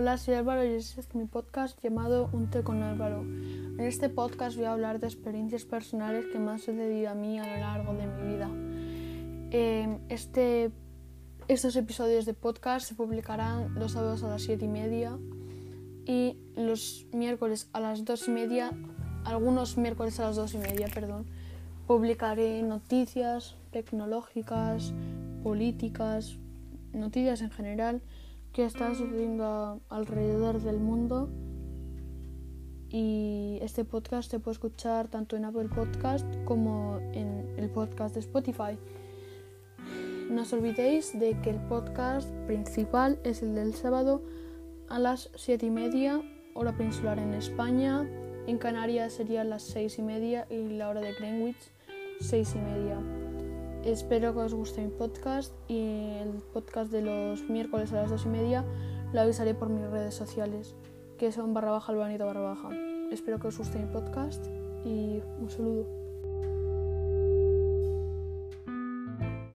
Hola, soy Álvaro y este es mi podcast llamado Un té con Álvaro. En este podcast voy a hablar de experiencias personales que me han sucedido a mí a lo largo de mi vida. Eh, este, estos episodios de podcast se publicarán los sábados a las 7 y media y los miércoles a las 2 y media, algunos miércoles a las 2 y media, perdón, publicaré noticias tecnológicas, políticas, noticias en general que están sucediendo alrededor del mundo. Y este podcast se puede escuchar tanto en Apple Podcast como en el podcast de Spotify. No os olvidéis de que el podcast principal es el del sábado a las 7 y media, hora peninsular en España. En Canarias sería las 6 y media y la hora de Greenwich 6 y media. Espero que os guste mi podcast y el podcast de los miércoles a las 2 y media lo avisaré por mis redes sociales, que son barra baja albanito barra baja. Espero que os guste mi podcast y un saludo.